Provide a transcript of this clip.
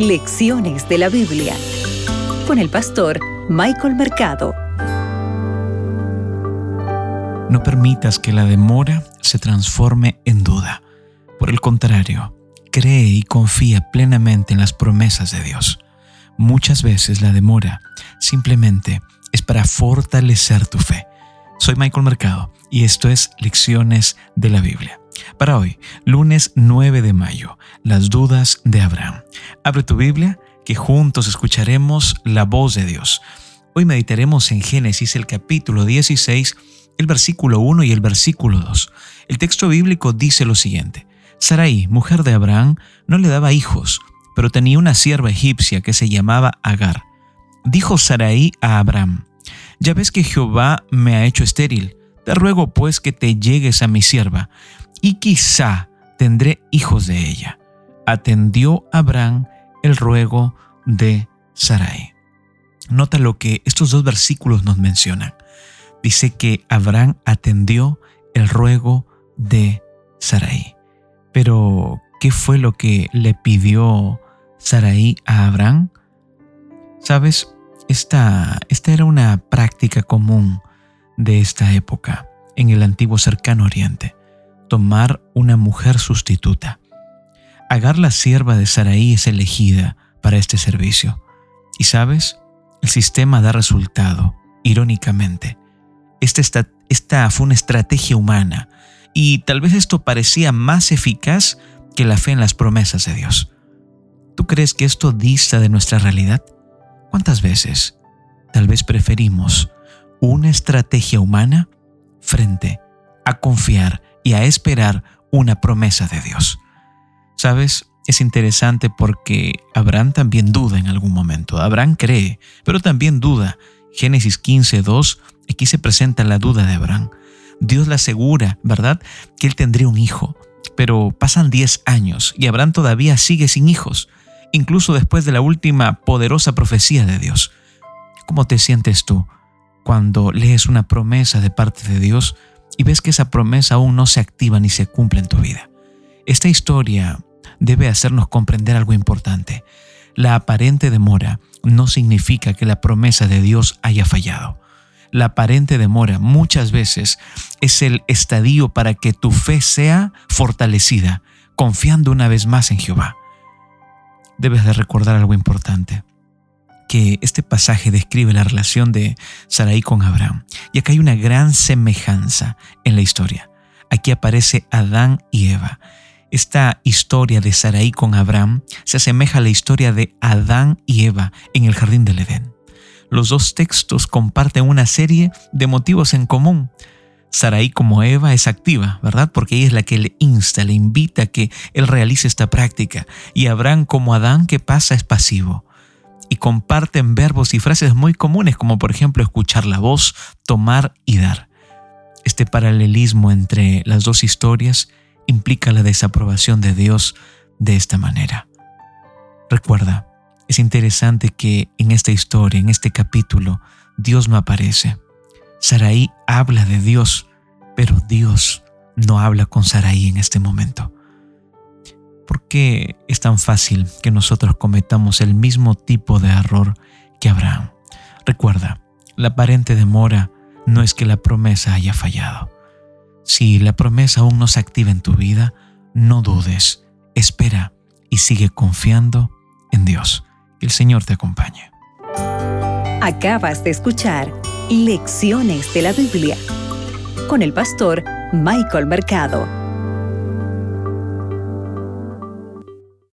Lecciones de la Biblia con el pastor Michael Mercado. No permitas que la demora se transforme en duda. Por el contrario, cree y confía plenamente en las promesas de Dios. Muchas veces la demora simplemente es para fortalecer tu fe. Soy Michael Mercado y esto es Lecciones de la Biblia. Para hoy, lunes 9 de mayo, las dudas de Abraham. Abre tu Biblia, que juntos escucharemos la voz de Dios. Hoy meditaremos en Génesis el capítulo 16, el versículo 1 y el versículo 2. El texto bíblico dice lo siguiente. Sarai, mujer de Abraham, no le daba hijos, pero tenía una sierva egipcia que se llamaba Agar. Dijo Sarai a Abraham, Ya ves que Jehová me ha hecho estéril, te ruego pues que te llegues a mi sierva, y quizá tendré hijos de ella. Atendió Abraham el ruego de Sarai. Nota lo que estos dos versículos nos mencionan. Dice que Abraham atendió el ruego de Sarai. Pero, ¿qué fue lo que le pidió Sarai a Abraham? Sabes, esta, esta era una práctica común de esta época en el antiguo cercano oriente tomar una mujer sustituta. Agar la sierva de Saraí es elegida para este servicio. Y sabes, el sistema da resultado, irónicamente. Esta, esta fue una estrategia humana y tal vez esto parecía más eficaz que la fe en las promesas de Dios. ¿Tú crees que esto dista de nuestra realidad? ¿Cuántas veces tal vez preferimos una estrategia humana frente a confiar y a esperar una promesa de Dios. ¿Sabes? Es interesante porque Abraham también duda en algún momento. Abraham cree, pero también duda. Génesis 15, 2, aquí se presenta la duda de Abraham. Dios le asegura, ¿verdad?, que él tendría un hijo, pero pasan 10 años y Abraham todavía sigue sin hijos, incluso después de la última poderosa profecía de Dios. ¿Cómo te sientes tú cuando lees una promesa de parte de Dios y ves que esa promesa aún no se activa ni se cumple en tu vida. Esta historia debe hacernos comprender algo importante. La aparente demora no significa que la promesa de Dios haya fallado. La aparente demora muchas veces es el estadio para que tu fe sea fortalecida, confiando una vez más en Jehová. Debes de recordar algo importante que este pasaje describe la relación de Sarai con Abraham. Y acá hay una gran semejanza en la historia. Aquí aparece Adán y Eva. Esta historia de Sarai con Abraham se asemeja a la historia de Adán y Eva en el jardín del Edén. Los dos textos comparten una serie de motivos en común. Sarai como Eva es activa, ¿verdad? Porque ella es la que le insta, le invita a que él realice esta práctica. Y Abraham como Adán que pasa es pasivo y comparten verbos y frases muy comunes como por ejemplo escuchar la voz, tomar y dar. Este paralelismo entre las dos historias implica la desaprobación de Dios de esta manera. Recuerda, es interesante que en esta historia, en este capítulo, Dios no aparece. Saraí habla de Dios, pero Dios no habla con Saraí en este momento. ¿Por qué es tan fácil que nosotros cometamos el mismo tipo de error que Abraham? Recuerda, la aparente demora no es que la promesa haya fallado. Si la promesa aún no se activa en tu vida, no dudes, espera y sigue confiando en Dios. Que el Señor te acompañe. Acabas de escuchar Lecciones de la Biblia con el pastor Michael Mercado.